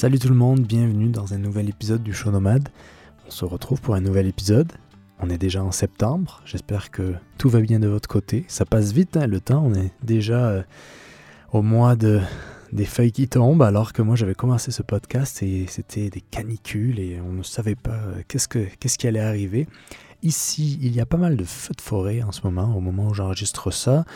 Salut tout le monde, bienvenue dans un nouvel épisode du Show Nomade. On se retrouve pour un nouvel épisode. On est déjà en septembre, j'espère que tout va bien de votre côté. Ça passe vite hein, le temps, on est déjà euh, au mois de, des feuilles qui tombent, alors que moi j'avais commencé ce podcast et c'était des canicules et on ne savait pas euh, qu'est-ce, que, qu'est-ce qui allait arriver. Ici, il y a pas mal de feux de forêt en ce moment, au moment où j'enregistre ça.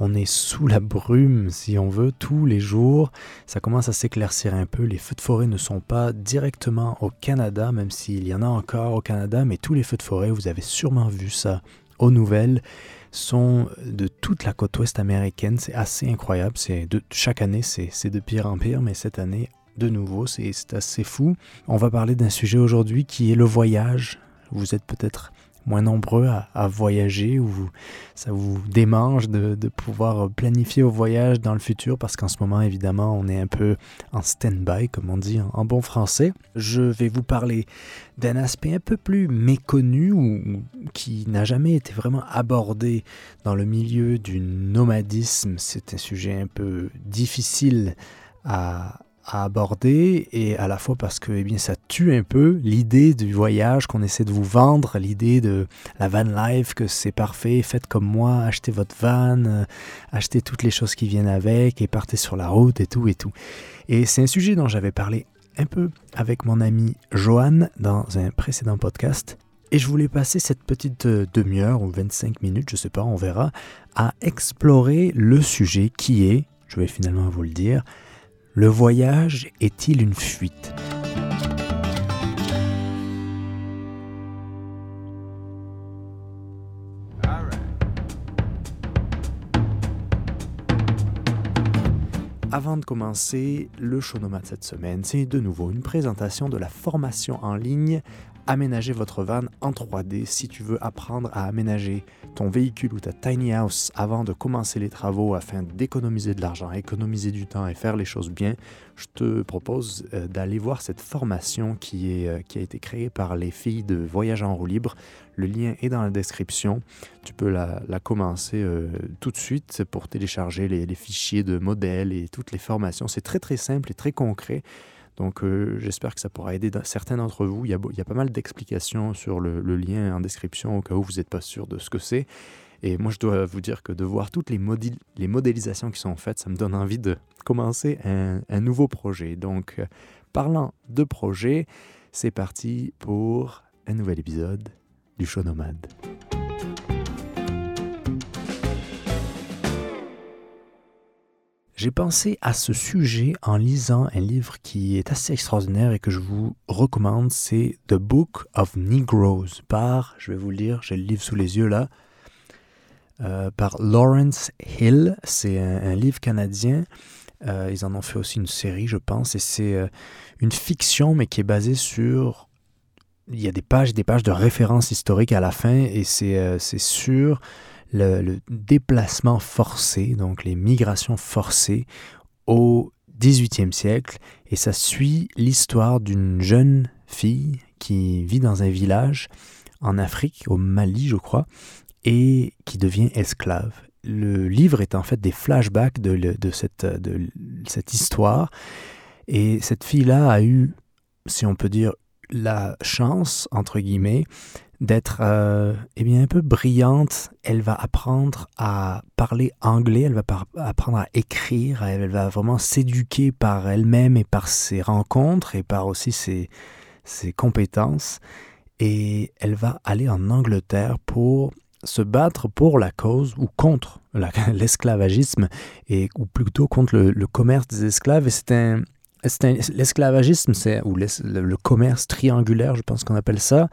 On est sous la brume, si on veut, tous les jours. Ça commence à s'éclaircir un peu. Les feux de forêt ne sont pas directement au Canada, même s'il y en a encore au Canada, mais tous les feux de forêt, vous avez sûrement vu ça aux nouvelles, sont de toute la côte ouest américaine. C'est assez incroyable. C'est de, chaque année, c'est de pire en pire, mais cette année, de nouveau, c'est assez fou. On va parler d'un sujet aujourd'hui qui est le voyage. Vous êtes peut-être moins nombreux à, voyager ou ça vous démange de, pouvoir planifier vos voyages dans le futur? Parce qu'en ce moment, évidemment, on est un peu en stand-by, comme on dit en, bon français. Je vais vous parler d'un aspect un peu plus méconnu ou qui n'a jamais été vraiment abordé dans le milieu du nomadisme. C'est un sujet un peu difficile à, à aborder et à la fois parce que eh bien, ça tue un peu l'idée du voyage qu'on essaie de vous vendre, l'idée de la van life, que c'est parfait, faites comme moi, achetez votre van, euh, achetez toutes les choses qui viennent avec et partez sur la route et tout et tout. Et c'est un sujet dont j'avais parlé un peu avec mon ami Johan dans un précédent podcast. Et je voulais passer cette petite euh, demi-heure ou 25 minutes, je sais pas, on verra, à explorer le sujet qui est, je vais finalement vous le dire, le voyage est-il une fuite? Avant de commencer, le show nomade cette semaine, c'est de nouveau une présentation de la formation en ligne Aménager votre van en 3D si tu veux apprendre à aménager ton véhicule ou ta tiny house avant de commencer les travaux afin d'économiser de l'argent, économiser du temps et faire les choses bien, je te propose euh, d'aller voir cette formation euh, qui a été créée par les filles de Voyage en roue libre. Le lien est dans la description. Tu peux la, commencer euh, tout de suite pour télécharger les, les fichiers de modèles et toutes les formations. C'est très très simple et très concret. Donc j'espère que ça pourra aider certains d'entre vous. Il y, a, pas mal d'explications sur le, lien en description au cas où vous n'êtes pas sûr de ce que c'est. Et moi, je dois vous dire que de voir toutes les, les modélisations qui sont faites, ça me donne envie de commencer un, un nouveau projet. Donc, parlant de projet, c'est parti pour un nouvel épisode du Show Nomade. J'ai pensé à ce sujet en lisant un livre qui est assez extraordinaire et que je vous recommande, c'est The Book of Negroes par, je vais vous le lire, j'ai le livre sous les yeux là, euh, par Lawrence Hill. C'est un, livre canadien. Euh, ils en ont fait aussi une série, je pense, et c'est euh, une fiction, mais qui est basée sur... Il y a des pages, des pages de références historiques à la fin, et c'est sur le, déplacement forcé, donc les migrations forcées au XVIIIe siècle, et ça suit l'histoire d'une jeune fille qui vit dans un village en Afrique, au Mali je crois, et qui devient esclave. Le livre est en fait des flashbacks de, cette, de cette histoire, et cette fille-là a eu, si on peut dire, la chance, entre guillemets, d'être euh, eh bien un peu brillante. Elle va apprendre à parler anglais, elle va apprendre à écrire, elle va vraiment s'éduquer par elle-même et par ses rencontres et par aussi ses, ses compétences. Et elle va aller en Angleterre pour se battre pour la cause ou contre l'esclavagisme et ou plutôt contre le, commerce des esclaves. Et c'est un, l'esclavagisme, c'est ou le commerce triangulaire, je pense qu'on appelle ça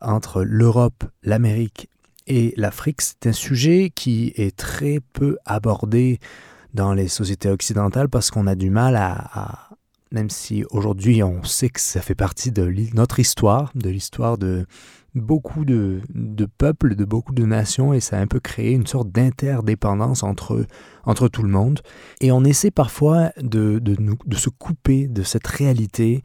entre l'Europe, l'Amérique et l'Afrique, c'est un sujet qui est très peu abordé dans les sociétés occidentales parce qu'on a du mal à, même si aujourd'hui on sait que ça fait partie de notre histoire, de l'histoire de, beaucoup de, peuples, de beaucoup de nations, et ça a un peu créé une sorte d'interdépendance entre, entre tout le monde. Et on essaie parfois de, de, de se couper de cette réalité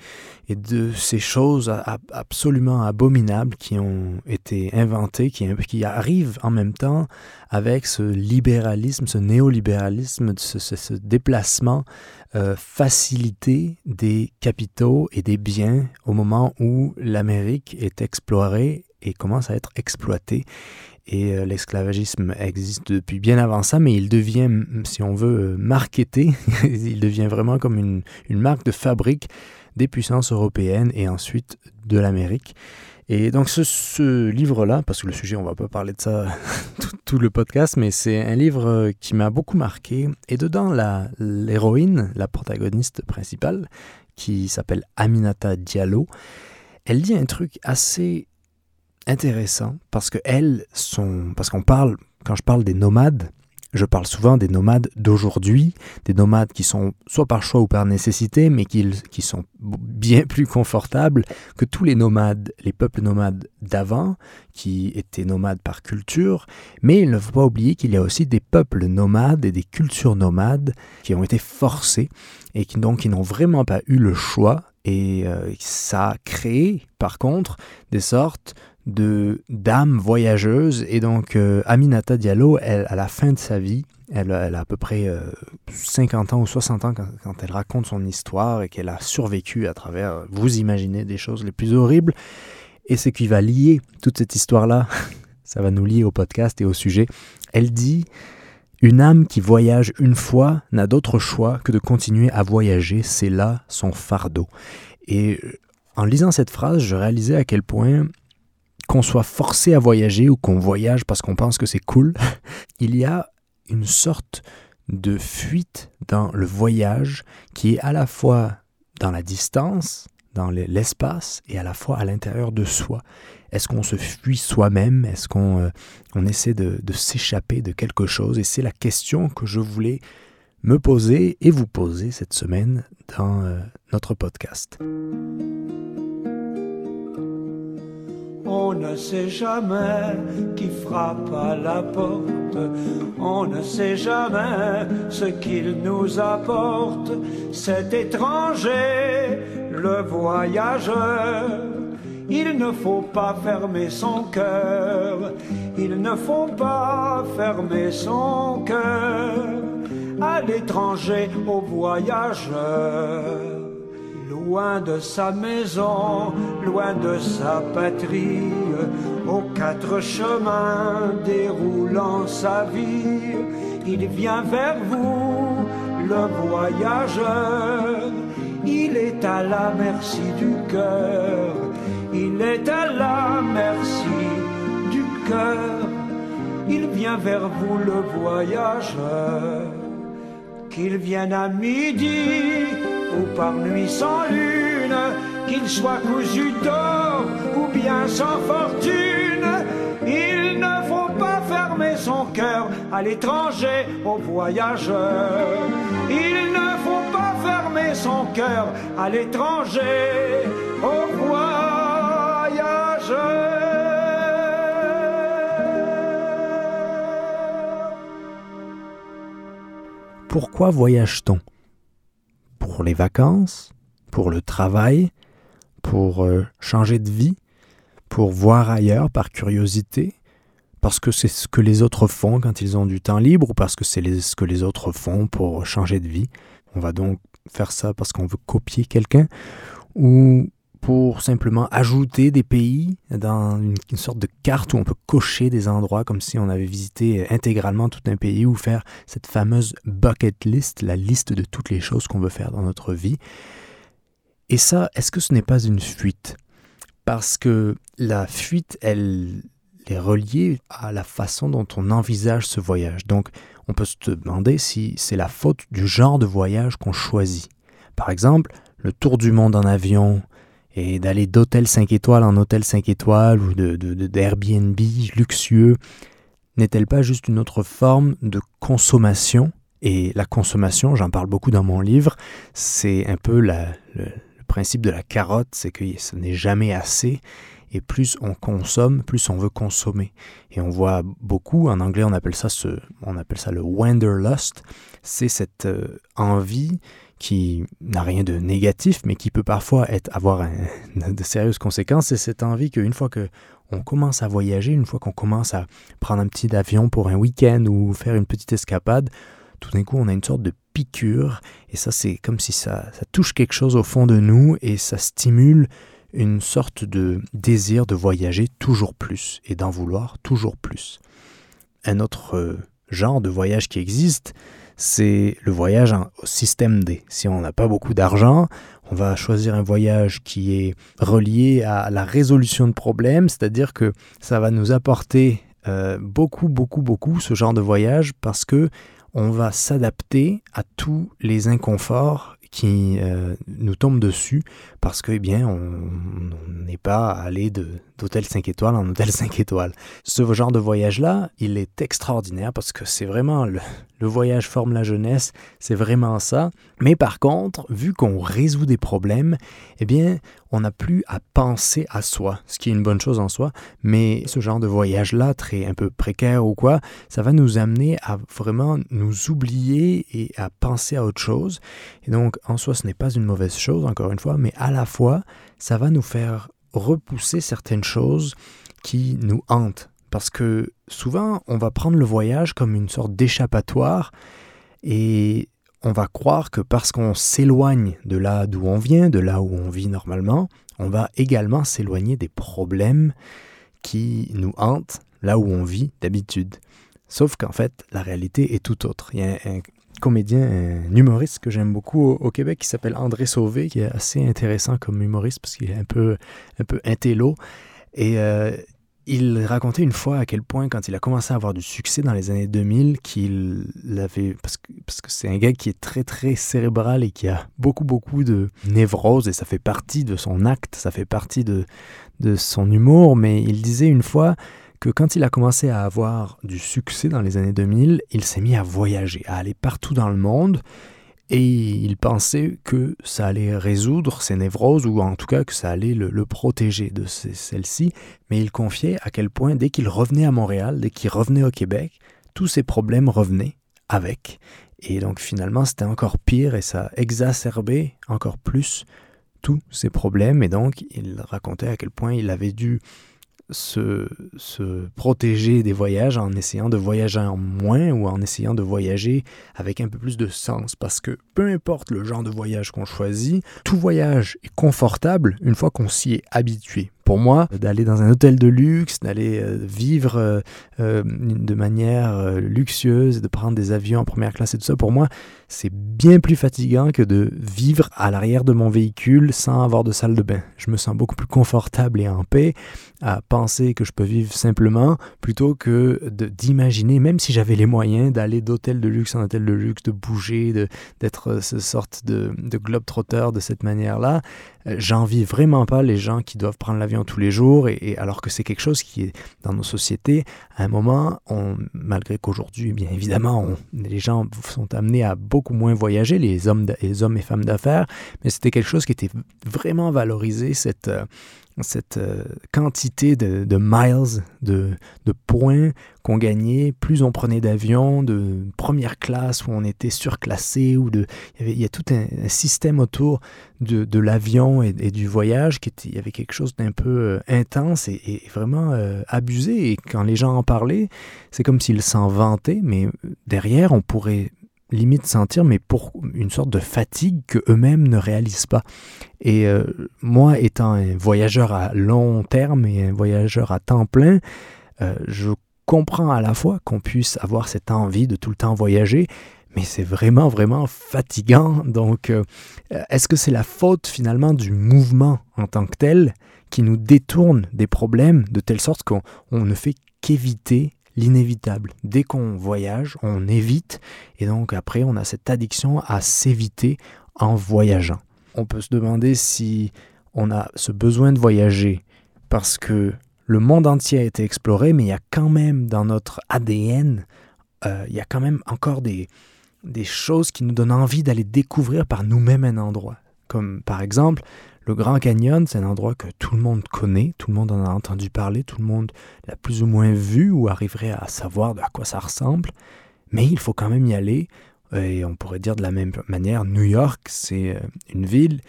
et de ces choses absolument abominables qui ont été inventées, qui, qui arrivent en même temps avec ce libéralisme, ce néolibéralisme, ce, ce, déplacement euh, facilité des capitaux et des biens au moment où l'Amérique est explorée et commence à être exploitée. Et euh, l'esclavagisme existe depuis bien avant ça, mais il devient, si on veut, euh, marketé, il devient vraiment comme une, marque de fabrique des puissances européennes et ensuite de l'Amérique. Et donc ce, livre-là, parce que le sujet, on va pas parler de ça tout, le podcast, mais c'est un livre euh, qui m'a beaucoup marqué. Et dedans, l'héroïne, la, protagoniste principale, qui s'appelle Aminata Diallo, elle dit un truc assez intéressant parce que elle, sont, parce qu'on parle, quand je parle des nomades, je parle souvent des nomades d'aujourd'hui, des nomades qui sont soit par choix ou par nécessité, mais qui, qui sont bien plus confortables que tous les nomades, les peuples nomades d'avant, qui étaient nomades par culture. Mais il ne faut pas oublier qu'il y a aussi des peuples nomades et des cultures nomades qui ont été forcés et qui donc qui n'ont vraiment pas eu le choix. Et euh, ça a créé, par contre, des sortes de dames voyageuses. Et donc, euh, Aminata Diallo, elle, à la fin de sa vie, elle, a à peu près 50 euh, ans ou 60 ans quand, elle raconte son histoire et qu'elle a survécu à travers, vous imaginez, des choses les plus horribles. Et ce qui va lier toute cette histoire-là, ça va nous lier au podcast et au sujet. Elle dit Une âme qui voyage une fois n'a d'autre choix que de continuer à voyager, c'est là son fardeau. Et en lisant cette phrase, je réalisais à quel point qu'on soit forcé à voyager ou qu'on voyage parce qu'on pense que c'est cool, il y a une sorte de fuite dans le voyage qui est à la fois dans la distance, dans l'espace et à la fois à l'intérieur de soi. Est-ce qu'on se fuit soi-même? Est-ce qu'on euh, essaie de, de s'échapper de quelque chose? Et c'est la question que je voulais me poser et vous poser cette semaine dans euh, notre podcast. On ne sait jamais qui frappe à la porte, on ne sait jamais ce qu'il nous apporte, cet étranger, le voyageur. Il ne faut pas fermer son cœur, il ne faut pas fermer son cœur. À l'étranger, au voyageur loin de sa maison, loin de sa patrie, aux quatre chemins déroulant sa vie, il vient vers vous, le voyageur, il est à la merci du cœur, il est à la merci du cœur, il vient vers vous, le voyageur, qu'il vienne à midi ou par nuit sans lune, qu'il soit cousu d'or ou bien sans fortune. Il ne faut pas fermer son cœur à l'étranger, aux voyageurs. Il ne faut pas fermer son cœur à l'étranger, aux voyageurs. Pourquoi voyage-t-on? Pour les vacances, pour le travail, pour euh, changer de vie, pour voir ailleurs par curiosité, parce que c'est ce que les autres font quand ils ont du temps libre ou parce que c'est ce que les autres font pour changer de vie. On va donc faire ça parce qu'on veut copier quelqu'un ou pour simplement ajouter des pays dans une, sorte de carte où on peut cocher des endroits comme si on avait visité intégralement tout un pays ou faire cette fameuse bucket list, la liste de toutes les choses qu'on veut faire dans notre vie. Et ça, est-ce que ce n'est pas une fuite? Parce que la fuite, elle est reliée à la façon dont on envisage ce voyage. Donc, on peut se demander si c'est la faute du genre de voyage qu'on choisit. Par exemple, le tour du monde en avion, et d'aller d'hôtel 5 étoiles en hôtel 5 étoiles ou d'Airbnb de, luxueux n'est-elle pas juste une autre forme de consommation? Et la consommation, j'en parle beaucoup dans mon livre, c'est un peu le, principe de la carotte, c'est que ce n'est jamais assez et plus on consomme, plus on veut consommer. Et on voit beaucoup, en anglais on appelle ça, on appelle ça le wanderlust, c'est cette euh, envie qui n'a rien de négatif, mais qui peut parfois être, avoir de sérieuses conséquences, c'est cette envie qu'une fois que on commence à voyager, une fois qu'on commence à prendre un petit avion pour un week-end ou faire une petite escapade, tout d'un coup on a une sorte de piqûre, et ça c'est comme si ça, ça touche quelque chose au fond de nous et ça stimule une sorte de désir de voyager toujours plus et d'en vouloir toujours plus. Un autre euh, genre de voyage qui existe, c'est le voyage au système D. Si on n'a pas beaucoup d'argent, on va choisir un voyage qui est relié à la résolution de problèmes, c'est-à-dire que ça va nous apporter euh, beaucoup, beaucoup, beaucoup ce genre de voyage parce que on va s'adapter à tous les inconforts qui euh, nous tombent dessus parce que, eh bien, on n'est pas allé d'hôtel 5 étoiles en hôtel 5 étoiles. Ce genre de voyage-là, il est extraordinaire parce que c'est vraiment le, le voyage forme la jeunesse, c'est vraiment ça. Mais par contre, vu qu'on résout des problèmes, eh bien, on n'a plus à penser à soi, ce qui est une bonne chose en soi. Mais ce genre de voyage-là, très un peu précaire ou quoi, ça va nous amener à vraiment nous oublier et à penser à autre chose. Et donc, en soi, ce n'est pas une mauvaise chose, encore une fois, mais à la fois, ça va nous faire repousser certaines choses qui nous hantent parce que souvent, on va prendre le voyage comme une sorte d'échappatoire et on va croire que parce qu'on s'éloigne de là d'où on vient, de là où on vit normalement, on va également s'éloigner des problèmes qui nous hantent là où on vit d'habitude. Sauf qu'en fait, la réalité est tout autre. Il y a un, comédien, un humoriste que j'aime beaucoup au, Québec qui s'appelle André Sauvé, qui est assez intéressant comme humoriste parce qu'il est un peu, un peu intello. Et euh, il racontait une fois à quel point, quand il a commencé à avoir du succès dans les années 2000, qu'il avait. Parce que c'est parce que un gars qui est très, très cérébral et qui a beaucoup, beaucoup de névrose, et ça fait partie de son acte, ça fait partie de, de son humour. Mais il disait une fois que quand il a commencé à avoir du succès dans les années 2000, il s'est mis à voyager, à aller partout dans le monde et il pensait que ça allait résoudre ses névroses, ou en tout cas que ça allait le, protéger de celles-ci, mais il confiait à quel point dès qu'il revenait à Montréal, dès qu'il revenait au Québec, tous ses problèmes revenaient avec. Et donc finalement c'était encore pire et ça exacerbait encore plus tous ses problèmes. Et donc il racontait à quel point il avait dû se, se, protéger des voyages en essayant de voyager en moins ou en essayant de voyager avec un peu plus de sens. Parce que peu importe le genre de voyage qu'on choisit, tout voyage est confortable une fois qu'on s'y est habitué pour moi, d'aller dans un hôtel de luxe, d'aller euh, vivre euh, euh, de manière luxueuse, de prendre des avions en première classe et tout ça, pour moi, c'est bien plus fatigant que de vivre à l'arrière de mon véhicule sans avoir de salle de bain. Je me sens beaucoup plus confortable et en paix à penser que je peux vivre simplement plutôt que d'imaginer, même si j'avais les moyens d'aller d'hôtel de luxe en hôtel de luxe, de bouger, d'être ce sorte de, de globe-trotteur de cette manière-là, j'envie vraiment pas les gens qui doivent prendre l'avion tous les jours, et, alors que c'est quelque chose qui est dans nos sociétés, à un moment, malgré qu'aujourd'hui, bien évidemment, les gens sont amenés à moins voyager, les hommes, les hommes et femmes d'affaires, mais c'était quelque chose qui était vraiment valorisé, cette, euh, cette euh, quantité de, miles, de, points qu'on gagnait, plus on prenait d'avions de première classe où on était surclassé, ou de, il, y a tout un, système autour de, l'avion et, du voyage qui était, il y avait quelque chose d'un peu euh, intense et, vraiment abusé. Et quand les gens en parlaient, c'est comme s'ils s'en vantaient, mais derrière, on pourrait limite sentir, mais pour une sorte de fatigue que eux-mêmes ne réalisent pas. Et euh, moi, étant un voyageur à long terme et un voyageur à temps plein, euh, je comprends à la fois qu'on puisse avoir cette envie de tout le temps voyager, mais c'est vraiment, vraiment fatigant. Donc, euh, est-ce que c'est la faute finalement du mouvement en tant que tel qui nous détourne des problèmes de telle sorte qu'on ne fait qu'éviter l'inévitable. Dès qu'on voyage, on évite et donc après on a cette addiction à s'éviter en voyageant. On peut se demander si on a ce besoin de voyager parce que le monde entier a été exploré, mais il y a quand même dans notre ADN, euh, il y a quand même encore des, des choses qui nous donnent envie d'aller découvrir par nous-mêmes un endroit. Comme par exemple Le Grand Canyon, c'est un endroit que tout le monde connaît, tout le monde en a entendu parler, tout le monde l'a plus ou moins vu ou arriverait à savoir à quoi ça ressemble, mais il faut quand même y aller. Et on pourrait dire de la même manière, New York, c'est euh, une ville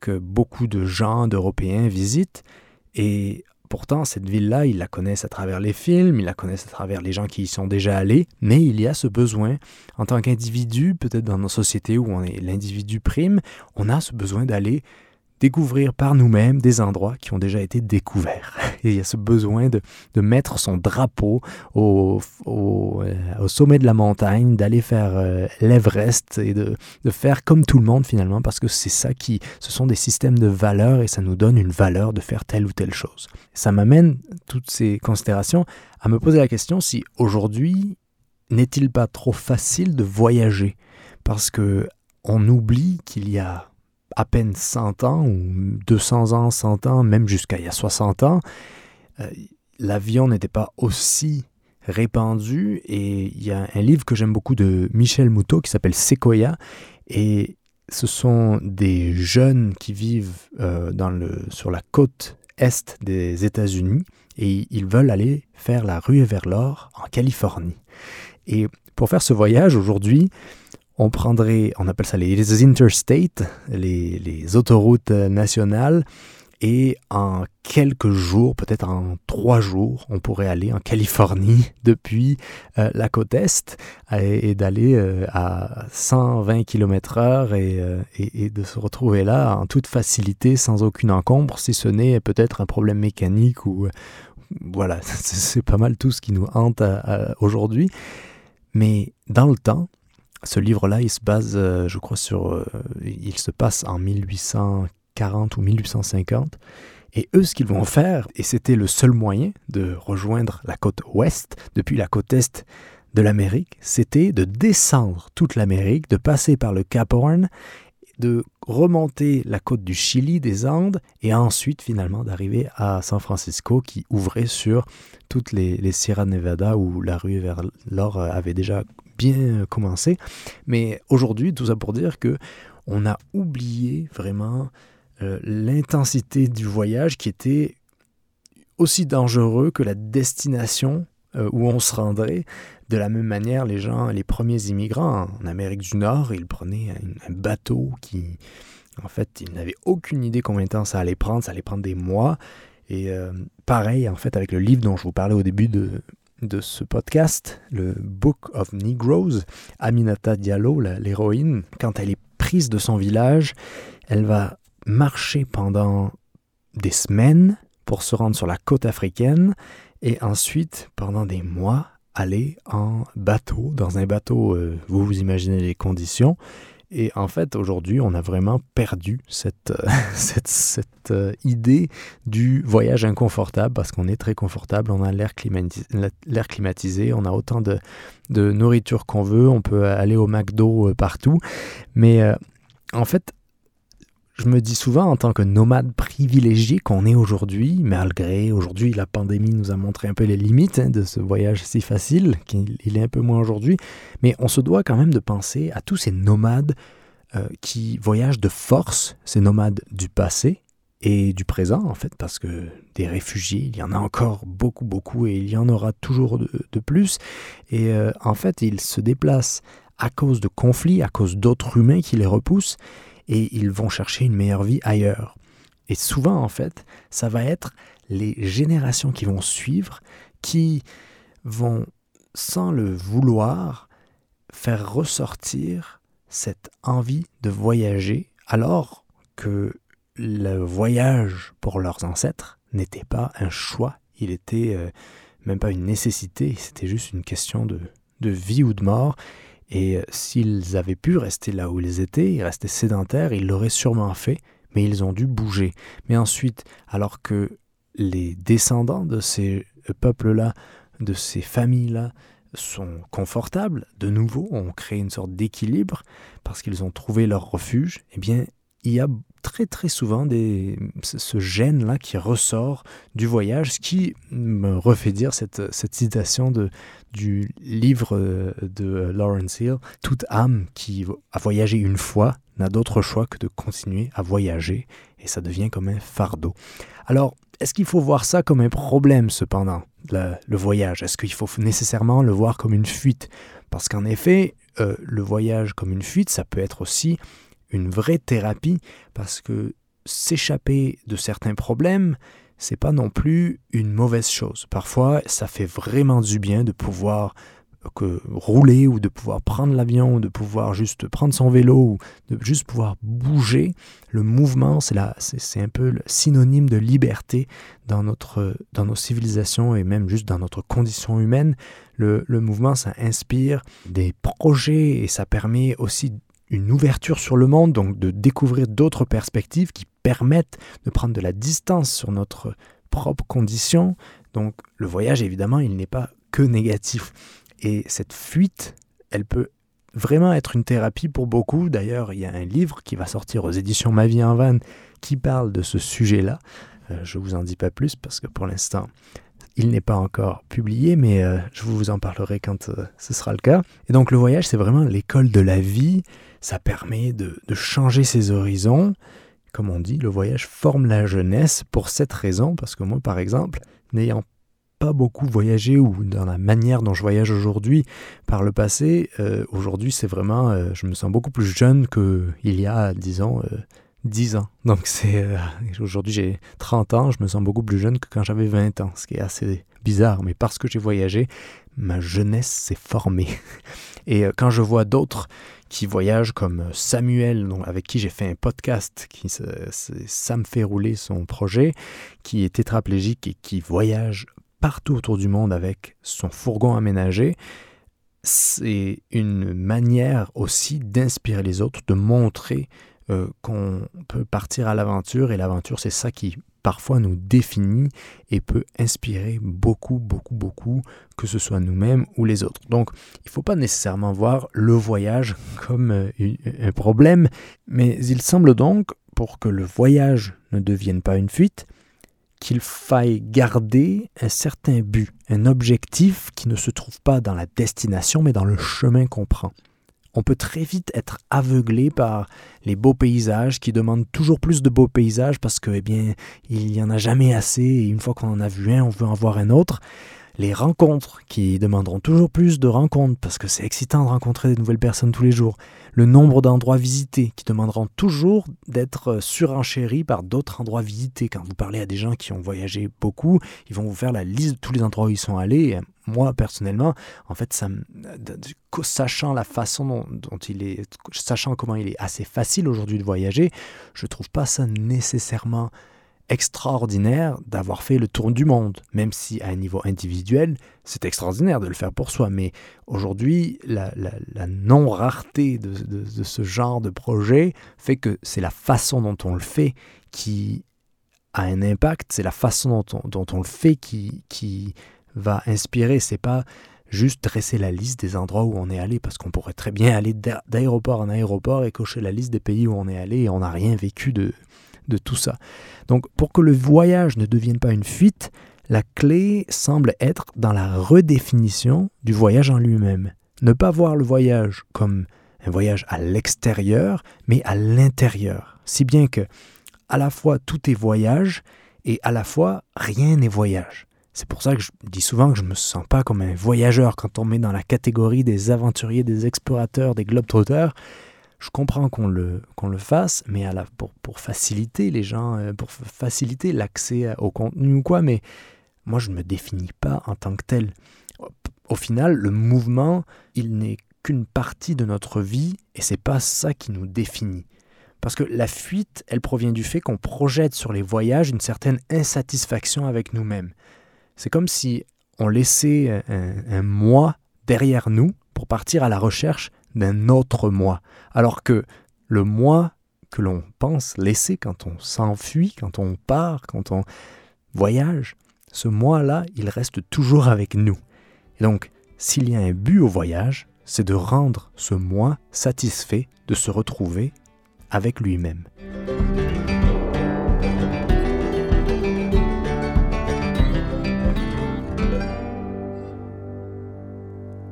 que beaucoup de gens, d'Européens visitent. Et pourtant, cette ville-là, ils la connaissent à travers les films, ils la connaissent à travers les gens qui y sont déjà allés, mais il y a ce besoin, en tant qu'individu, peut-être dans nos sociétés où on est l'individu prime, on a ce besoin d'aller découvrir par nous-mêmes des endroits qui ont déjà été découverts. Et il y a ce besoin de, de mettre son drapeau au, au, euh, sommet de la montagne, d'aller faire euh, l'Everest et de, de, faire comme tout le monde finalement, parce que c'est ça qui, ce sont des systèmes de valeurs et ça nous donne une valeur de faire telle ou telle chose. Ça m'amène, toutes ces considérations, à me poser la question si aujourd'hui, n'est-il pas trop facile de voyager? Parce que on oublie qu'il y a à peine 100 ans, ou 200 ans, 100 ans, même jusqu'à il y a 60 ans, euh, l'avion n'était pas aussi répandu. Et il y a un livre que j'aime beaucoup de Michel Moutot qui s'appelle Sequoia. Et ce sont des jeunes qui vivent euh, sur la côte est des États-Unis et ils veulent aller faire la rue vers l'or en Californie. Et pour faire ce voyage aujourd'hui, on prendrait, on appelle ça les interstates, les, autoroutes nationales, et en quelques jours, peut-être en trois jours, on pourrait aller en Californie depuis euh, la côte Est et, d'aller euh, à 120 km/h euh, et, et, de se retrouver là en toute facilité, sans aucune encombre, si ce n'est peut-être un problème mécanique ou voilà, c'est pas mal tout ce qui nous hante aujourd'hui. Mais dans le temps, ce livre-là, il se base, euh, je crois, sur. Euh, il se passe en 1840 ou 1850. Et eux, ce qu'ils vont faire, et c'était le seul moyen de rejoindre la côte ouest depuis la côte est de l'Amérique, c'était de descendre toute l'Amérique, de passer par le Cap Horn, de remonter la côte du Chili, des Andes, et ensuite finalement d'arriver à San Francisco qui ouvrait sur toutes les, les Sierra Nevada où la rue vers l'or avait déjà bien commencé. Mais aujourd'hui, tout ça pour dire que on a oublié vraiment euh, l'intensité du voyage qui était aussi dangereux que la destination euh, où on se rendrait. De la même manière, les gens, les premiers immigrants en Amérique du Nord, ils prenaient un, bateau qui, en fait, ils n'avaient aucune idée combien de temps ça allait prendre, ça allait prendre des mois. Et euh, pareil, en fait, avec le livre dont je vous parlais au début de, de ce podcast, le Book of Negroes, Aminata Diallo, l'héroïne, quand elle est prise de son village, elle va marcher pendant des semaines pour se rendre sur la côte africaine et ensuite, pendant des mois, aller en bateau, dans un bateau, euh, vous vous imaginez les conditions, et en fait, aujourd'hui, on a vraiment perdu cette, euh, cette, euh, idée du voyage inconfortable parce qu'on est très confortable, on a l'air climatisé, climatisé, on a autant de, nourriture qu'on veut, on peut aller au McDo euh, partout. Mais en fait, je me dis souvent en tant que nomade privilégié qu'on est aujourd'hui, malgré aujourd'hui la pandémie nous a montré un peu les limites hein, de ce voyage si facile, qu'il est un peu moins aujourd'hui, mais on se doit quand même de penser à tous ces nomades euh, qui voyagent de force, ces nomades du passé et du présent en fait, parce que des réfugiés, il y en a encore beaucoup, beaucoup, et il y en aura toujours de, plus, et euh, en fait ils se déplacent à cause de conflits, à cause d'autres humains qui les repoussent, et ils vont chercher une meilleure vie ailleurs. Et souvent, en fait, ça va être les générations qui vont suivre qui vont, sans le vouloir, faire ressortir cette envie de voyager alors que le voyage pour leurs ancêtres n'était pas un choix, il était euh, même pas une nécessité, c'était juste une question de, de vie ou de mort. Et euh, s'ils avaient pu rester là où ils étaient, ils restaient sédentaires, ils l'auraient sûrement fait, mais ils ont dû bouger. Mais ensuite, alors que les descendants de ces peuples-là, de ces familles-là, sont confortables, de nouveau, ont créé une sorte d'équilibre parce qu'ils ont trouvé leur refuge, eh bien, il y a très très souvent ce gène-là qui ressort du voyage, ce qui me refait dire cette, citation de, du livre euh, de Lawrence Hill, Toute âme qui a voyagé une fois n'a d'autre choix que de continuer à voyager. et ça devient comme un fardeau. Alors, est-ce qu'il faut voir ça comme un problème cependant, le, voyage? Est-ce qu'il faut nécessairement le voir comme une fuite? Parce qu'en effet, euh, le voyage comme une fuite, ça peut être aussi une vraie thérapie, parce que s'échapper de certains problèmes, c'est pas non plus une mauvaise chose. Parfois, ça fait vraiment du bien de pouvoir que rouler ou de pouvoir prendre l'avion ou de pouvoir juste prendre son vélo ou de juste pouvoir bouger. Le mouvement, c'est, c'est, un peu le synonyme de liberté dans, notre, dans nos civilisations et même juste dans notre condition humaine. Le, le mouvement, ça inspire des projets et ça permet aussi une ouverture sur le monde, donc de découvrir d'autres perspectives qui permettent de prendre de la distance sur notre propre condition. Donc le voyage, évidemment, il n'est pas que négatif. Et cette fuite, elle peut vraiment être une thérapie pour beaucoup. D'ailleurs, il y a un livre qui va sortir aux éditions Ma vie en van qui parle de ce sujet-là. Euh, je ne vous en dis pas plus parce que pour l'instant, il n'est pas encore publié, mais euh, je vous en parlerai quand euh, ce sera le cas. Et donc le voyage, c'est vraiment l'école de la vie. Ça permet de, changer ses horizons. Comme on dit, le voyage forme la jeunesse pour cette raison, parce que moi, par exemple, n'ayant pas beaucoup voyagé ou dans la manière dont je voyage aujourd'hui par le passé, euh, aujourd'hui c'est vraiment, je me sens beaucoup plus jeune qu'il y a, disons, 10 ans. Donc c'est euh, aujourd'hui j'ai 30 ans, je me sens beaucoup plus jeune que quand j'avais 20 ans, ce qui est assez bizarre, mais parce que j'ai voyagé, ma jeunesse s'est formée. Et quand je vois d'autres qui voyagent comme Samuel, avec qui j'ai fait un podcast, qui ça me fait rouler son projet, qui est tétraplégique et qui voyage partout autour du monde avec son fourgon aménagé, c'est une manière aussi d'inspirer les autres, de montrer euh, qu'on peut partir à l'aventure et l'aventure c'est ça qui parfois nous définit et peut inspirer beaucoup, beaucoup, beaucoup, que ce soit nous-mêmes ou les autres. Donc il ne faut pas nécessairement voir le voyage comme euh, un problème, mais il semble donc, pour que le voyage ne devienne pas une fuite, qu'il faille garder un certain but, un objectif qui ne se trouve pas dans la destination mais dans le chemin qu'on prend. On peut très vite être aveuglé par les beaux paysages qui demandent toujours plus de beaux paysages parce que eh bien il n'y en a jamais assez et une fois qu'on en a vu un, on veut en voir un autre les rencontres qui demanderont toujours plus de rencontres parce que c'est excitant de rencontrer de nouvelles personnes tous les jours, le nombre d'endroits visités qui demanderont toujours d'être surenchéris par d'autres endroits visités. Quand vous parlez à des gens qui ont voyagé beaucoup, ils vont vous faire la liste de tous les endroits où ils sont allés. Moi, personnellement, en fait, sachant la façon dont, il est, sachant comment il est assez facile aujourd'hui de voyager, je trouve pas ça nécessairement extraordinaire d'avoir fait le tour du monde, même si à un niveau individuel, c'est extraordinaire de le faire pour soi. Mais aujourd'hui, la, non-rareté de, ce genre de projet fait que c'est la façon dont on le fait qui a un impact, c'est la façon dont on, le fait qui va inspirer. C'est pas juste dresser la liste des endroits où on est allé, parce qu'on pourrait très bien aller d'aéroport en aéroport et cocher la liste des pays où on est allé et on n'a rien vécu de, de tout ça. Donc pour que le voyage ne devienne pas une fuite, la clé semble être dans la redéfinition du voyage en lui-même. Ne pas voir le voyage comme un voyage à l'extérieur, mais à l'intérieur. Si bien que à la fois tout est voyage et à la fois rien n'est voyage. C'est pour ça que je dis souvent que je me sens pas comme un voyageur quand on met dans la catégorie des aventuriers, des explorateurs, des globetrotters je comprends qu'on le, le fasse, mais à la, pour, pour faciliter les gens, euh, pour faciliter l'accès au contenu ou quoi, mais moi je ne me définis pas en tant que tel. Au final, le mouvement, il n'est qu'une partie de notre vie et c'est pas ça qui nous définit. Parce que la fuite, elle provient du fait qu'on projette sur les voyages une certaine insatisfaction avec nous-mêmes. C'est comme si on laissait un, un moi derrière nous pour partir à la recherche d'un autre moi. Alors que le moi que l'on pense laisser quand on s'enfuit, quand on part, quand on voyage, ce moi-là, il reste toujours avec nous. Et donc, s'il y a un but au voyage, c'est de rendre ce moi satisfait de se retrouver avec lui-même.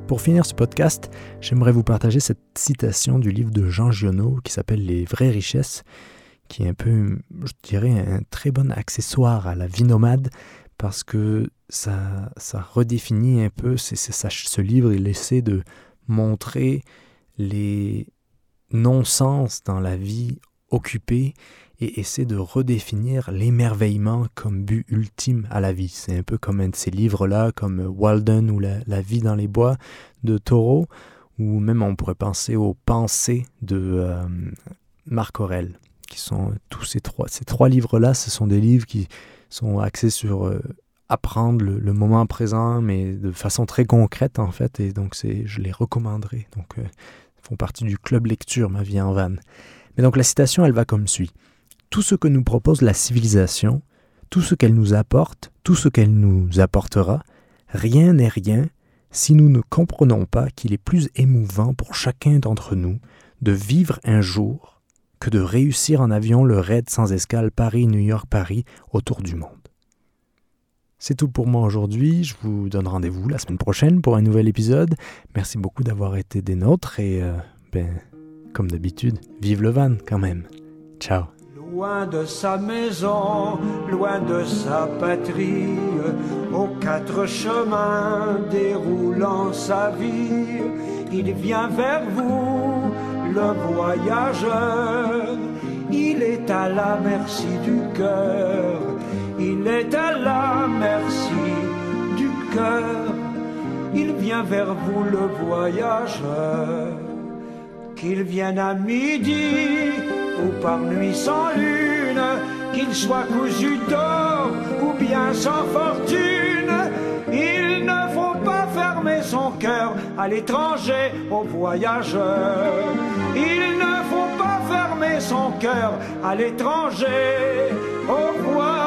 Pour finir ce podcast, j'aimerais vous partager cette citation du livre de Jean Giono qui s'appelle Les vraies richesses, qui est un peu, je dirais, un très bon accessoire à la vie nomade parce que ça, ça redéfinit un peu, ce livre, il essaie de montrer les non-sens dans la vie occupée et essaie de redéfinir l'émerveillement comme but ultime à la vie. C'est un peu comme un de ces livres-là, comme Walden ou la, vie dans les bois de Thoreau, ou même on pourrait penser aux pensées de euh, Marc Aurel, qui sont tous ces trois. Ces trois livres-là, ce sont des livres qui sont axés sur euh, apprendre le, moment présent, mais de façon très concrète en fait, et donc je les recommanderais. Donc, euh, font partie du club lecture, ma vie en vanne. Mais donc la citation, elle va comme suit tout ce que nous propose la civilisation, tout ce qu'elle nous apporte, tout ce qu'elle nous apportera, rien n'est rien si nous ne comprenons pas qu'il est plus émouvant pour chacun d'entre nous de vivre un jour que de réussir en avion le raid sans escale Paris-New York-Paris autour du monde. C'est tout pour moi aujourd'hui. Je vous donne rendez-vous la semaine prochaine pour un nouvel épisode. Merci beaucoup d'avoir été des nôtres et, euh, ben, comme d'habitude, vive le van quand même. Ciao. Loin de sa maison, loin de sa patrie, aux quatre chemins déroulant sa vie, il vient vers vous, le voyageur. Il est à la merci du cœur, il est à la merci du cœur. Il vient vers vous, le voyageur, qu'il vienne à midi ou par nuit sans lune, qu'il soit cousu d'or ou bien sans fortune, il ne faut pas fermer son cœur à l'étranger, aux voyageurs. Il ne faut pas fermer son cœur à l'étranger, aux voyageurs.